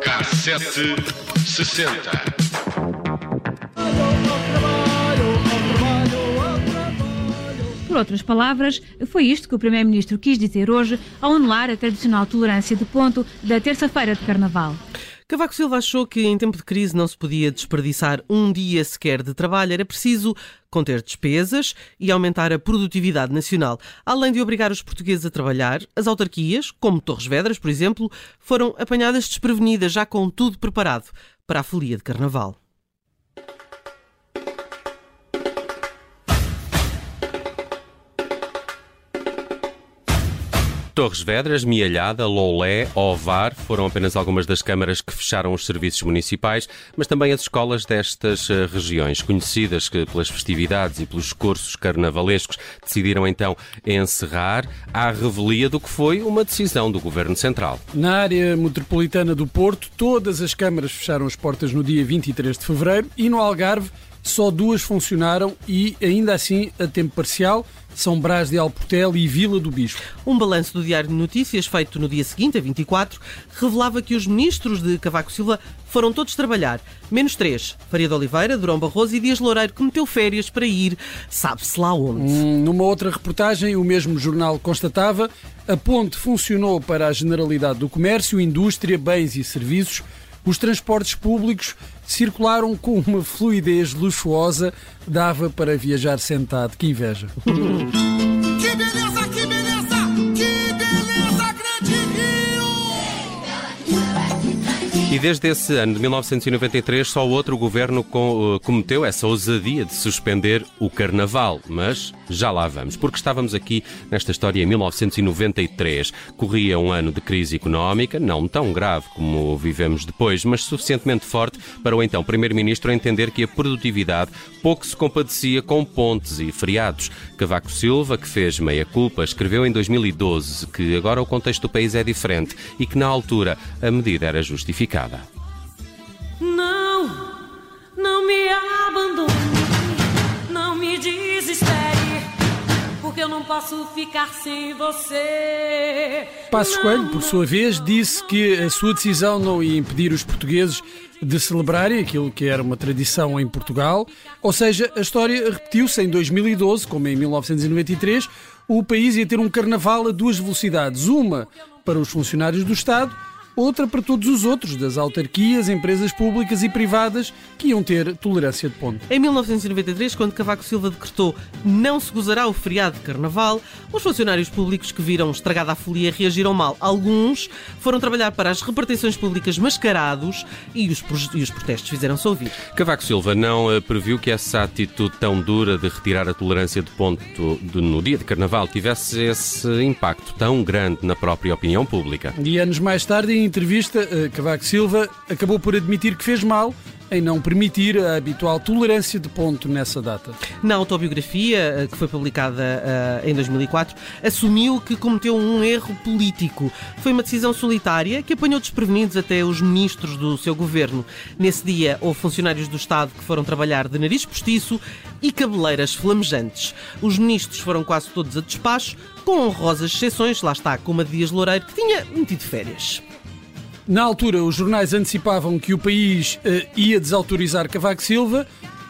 Cassete 60. Por outras palavras, foi isto que o Primeiro-Ministro quis dizer hoje ao anular a tradicional tolerância de ponto da terça-feira de Carnaval. Cavaco Silva achou que em tempo de crise não se podia desperdiçar um dia sequer de trabalho, era preciso conter despesas e aumentar a produtividade nacional. Além de obrigar os portugueses a trabalhar, as autarquias, como Torres Vedras, por exemplo, foram apanhadas desprevenidas, já com tudo preparado para a folia de Carnaval. Torres Vedras, Mialhada, Loulé, Ovar foram apenas algumas das câmaras que fecharam os serviços municipais, mas também as escolas destas eh, regiões, conhecidas pelas festividades e pelos cursos carnavalescos, decidiram então encerrar à revelia do que foi uma decisão do Governo Central. Na área metropolitana do Porto, todas as câmaras fecharam as portas no dia 23 de fevereiro e no Algarve só duas funcionaram e, ainda assim, a tempo parcial, são Brás de Alportel e Vila do Bispo. Um balanço do Diário de Notícias, feito no dia seguinte, a 24, revelava que os ministros de Cavaco Silva foram todos trabalhar, menos três. Faria de Oliveira, Durão Barroso e Dias Loureiro, que meteu férias para ir, sabe-se lá onde. Hum, numa outra reportagem, o mesmo jornal constatava a ponte funcionou para a generalidade do comércio, indústria, bens e serviços, os transportes públicos circularam com uma fluidez luxuosa, dava para viajar sentado. Que inveja! E desde esse ano de 1993, só outro governo com, uh, cometeu essa ousadia de suspender o Carnaval. Mas já lá vamos, porque estávamos aqui nesta história em 1993. Corria um ano de crise económica, não tão grave como vivemos depois, mas suficientemente forte para o então Primeiro-Ministro entender que a produtividade pouco se compadecia com pontes e feriados. Cavaco Silva, que fez meia-culpa, escreveu em 2012 que agora o contexto do país é diferente e que na altura a medida era justificada. Não, não me abandone, não me desespere, porque eu não posso ficar sem você. Passos Coelho, por sua vez, disse que a sua decisão não ia impedir os portugueses de celebrarem aquilo que era uma tradição em Portugal. Ou seja, a história repetiu-se em 2012, como em 1993. O país ia ter um carnaval a duas velocidades: uma para os funcionários do Estado outra para todos os outros, das autarquias, empresas públicas e privadas, que iam ter tolerância de ponto. Em 1993, quando Cavaco Silva decretou não se gozará o feriado de Carnaval, os funcionários públicos que viram estragada a folia reagiram mal. Alguns foram trabalhar para as repartições públicas mascarados e os, e os protestos fizeram-se ouvir. Cavaco Silva não uh, previu que essa atitude tão dura de retirar a tolerância de ponto de, no dia de Carnaval tivesse esse impacto tão grande na própria opinião pública. E anos mais tarde, em entrevista, eh, Cavaco Silva acabou por admitir que fez mal em não permitir a habitual tolerância de ponto nessa data. Na autobiografia, eh, que foi publicada uh, em 2004, assumiu que cometeu um erro político. Foi uma decisão solitária que apanhou desprevenidos até os ministros do seu governo. Nesse dia, houve funcionários do Estado que foram trabalhar de nariz postiço e cabeleiras flamejantes. Os ministros foram quase todos a despacho, com honrosas exceções, lá está, como a Dias Loureiro, que tinha metido férias. Na altura, os jornais antecipavam que o país uh, ia desautorizar Cavaco Silva,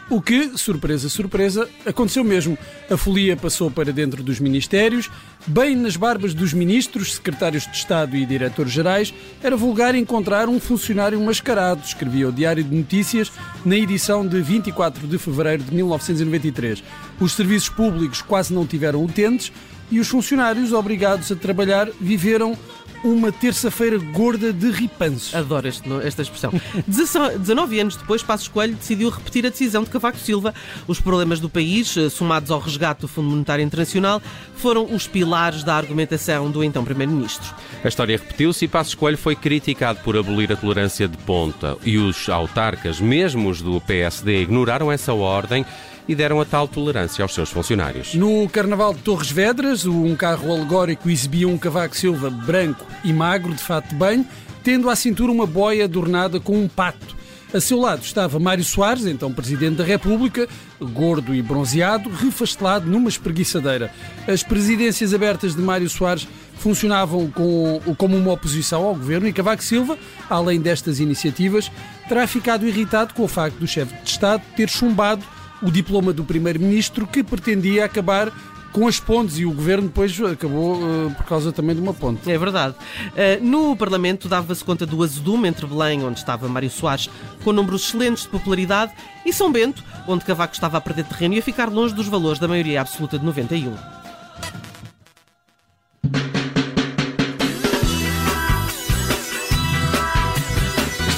o que, surpresa, surpresa, aconteceu mesmo. A folia passou para dentro dos ministérios, bem nas barbas dos ministros, secretários de Estado e diretores-gerais, era vulgar encontrar um funcionário mascarado, escrevia o Diário de Notícias na edição de 24 de fevereiro de 1993. Os serviços públicos quase não tiveram utentes e os funcionários obrigados a trabalhar viveram uma terça-feira gorda de ripanços. Adoro este, esta expressão. 19 anos depois, Passos Coelho decidiu repetir a decisão de Cavaco Silva. Os problemas do país, eh, somados ao resgate do Fundo Monetário Internacional, foram os pilares da argumentação do então Primeiro-Ministro. A história repetiu-se e Passos Coelho foi criticado por abolir a tolerância de ponta. E os autarcas, mesmo os do PSD, ignoraram essa ordem e deram a tal tolerância aos seus funcionários. No Carnaval de Torres Vedras, um carro alegórico exibia um cavaco Silva branco e magro, de fato de banho, tendo à cintura uma boia adornada com um pato. A seu lado estava Mário Soares, então Presidente da República, gordo e bronzeado, refastelado numa espreguiçadeira. As presidências abertas de Mário Soares funcionavam com, como uma oposição ao governo e Cavaco Silva, além destas iniciativas, terá ficado irritado com o facto do chefe de Estado ter chumbado o diploma do primeiro-ministro que pretendia acabar com as pontes e o governo depois acabou uh, por causa também de uma ponte. É verdade. Uh, no Parlamento dava-se conta do azedume entre Belém, onde estava Mário Soares, com números excelentes de popularidade, e São Bento, onde Cavaco estava a perder terreno e a ficar longe dos valores da maioria absoluta de 91.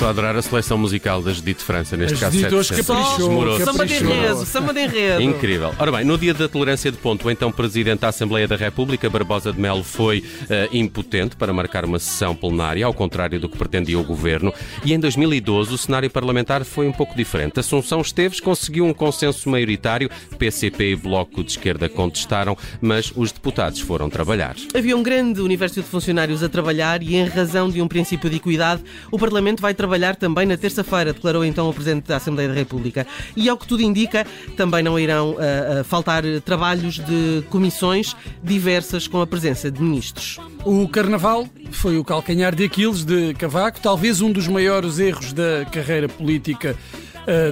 Estou a adorar a seleção musical da Judite França, neste As caso Judite hoje 7%. caprichou. Samba de enredo, samba de enredo. Incrível. Ora bem, no dia da tolerância de ponto, o então Presidente da Assembleia da República, Barbosa de Melo, foi eh, impotente para marcar uma sessão plenária, ao contrário do que pretendia o Governo. E em 2012 o cenário parlamentar foi um pouco diferente. Assunção Esteves conseguiu um consenso maioritário, PCP e Bloco de Esquerda contestaram, mas os deputados foram trabalhar. Havia um grande universo de funcionários a trabalhar e, em razão de um princípio de equidade, o Parlamento vai trabalhar também na terça-feira, declarou então o Presidente da Assembleia da República. E, ao que tudo indica, também não irão ah, ah, faltar trabalhos de comissões diversas com a presença de ministros. O Carnaval foi o calcanhar de Aquiles de Cavaco, talvez um dos maiores erros da carreira política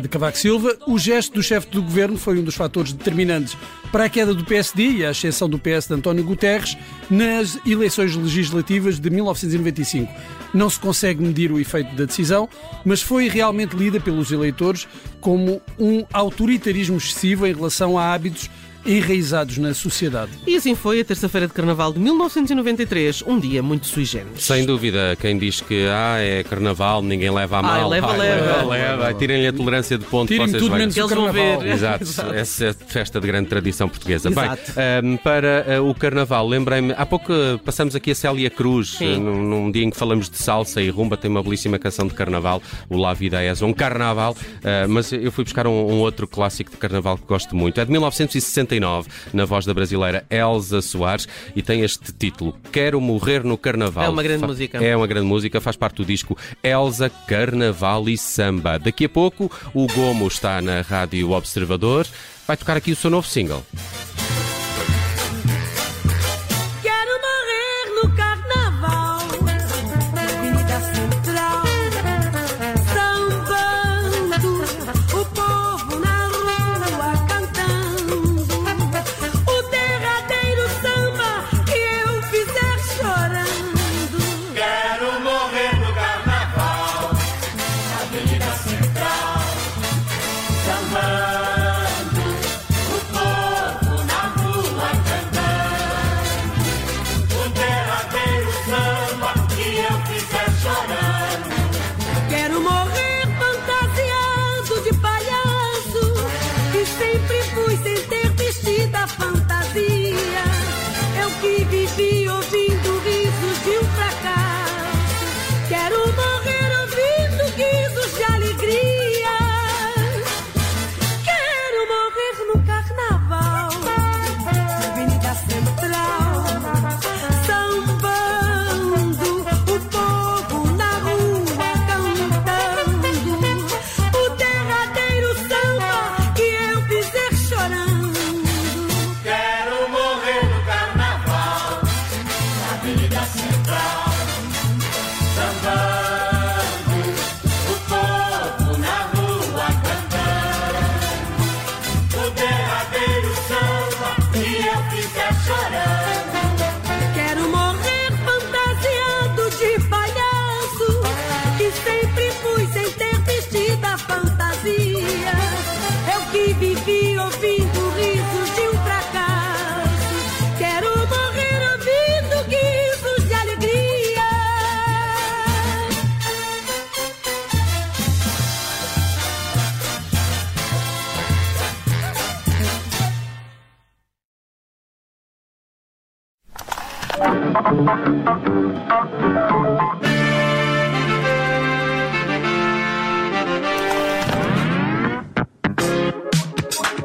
de Cavaco Silva. O gesto do chefe do governo foi um dos fatores determinantes para a queda do PSD e a ascensão do PS de António Guterres nas eleições legislativas de 1995. Não se consegue medir o efeito da decisão, mas foi realmente lida pelos eleitores como um autoritarismo excessivo em relação a hábitos enraizados na sociedade. E assim foi a terça-feira de Carnaval de 1993, um dia muito sui generis. Sem dúvida, quem diz que ah, é carnaval, ninguém leva a Ai, mal. leva, leva. leva. Tirem-lhe a tolerância de ponto. Tirem vocês tudo menos o Eles vão Carnaval. ver. Exato, Exato. essa é festa de grande tradição portuguesa. Exato. Bem, ehm, para eh, o Carnaval, lembrei-me, há pouco eh, passamos aqui a Célia Cruz, eh, num, num dia em que falamos de salsa e rumba, tem uma belíssima canção de Carnaval, o La Vida é um Carnaval, mas eu fui buscar um, um outro clássico de Carnaval que gosto muito, é de 1969, na voz da brasileira Elza Soares, e tem este título, Quero Morrer no Carnaval. É uma grande Fa- música. É uma grande música, faz parte do disco Elza, Carnaval e Samba. Daqui a pouco, o Gomo está na Rádio Observador, vai tocar aqui o seu novo single.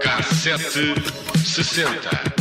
Cassete 60.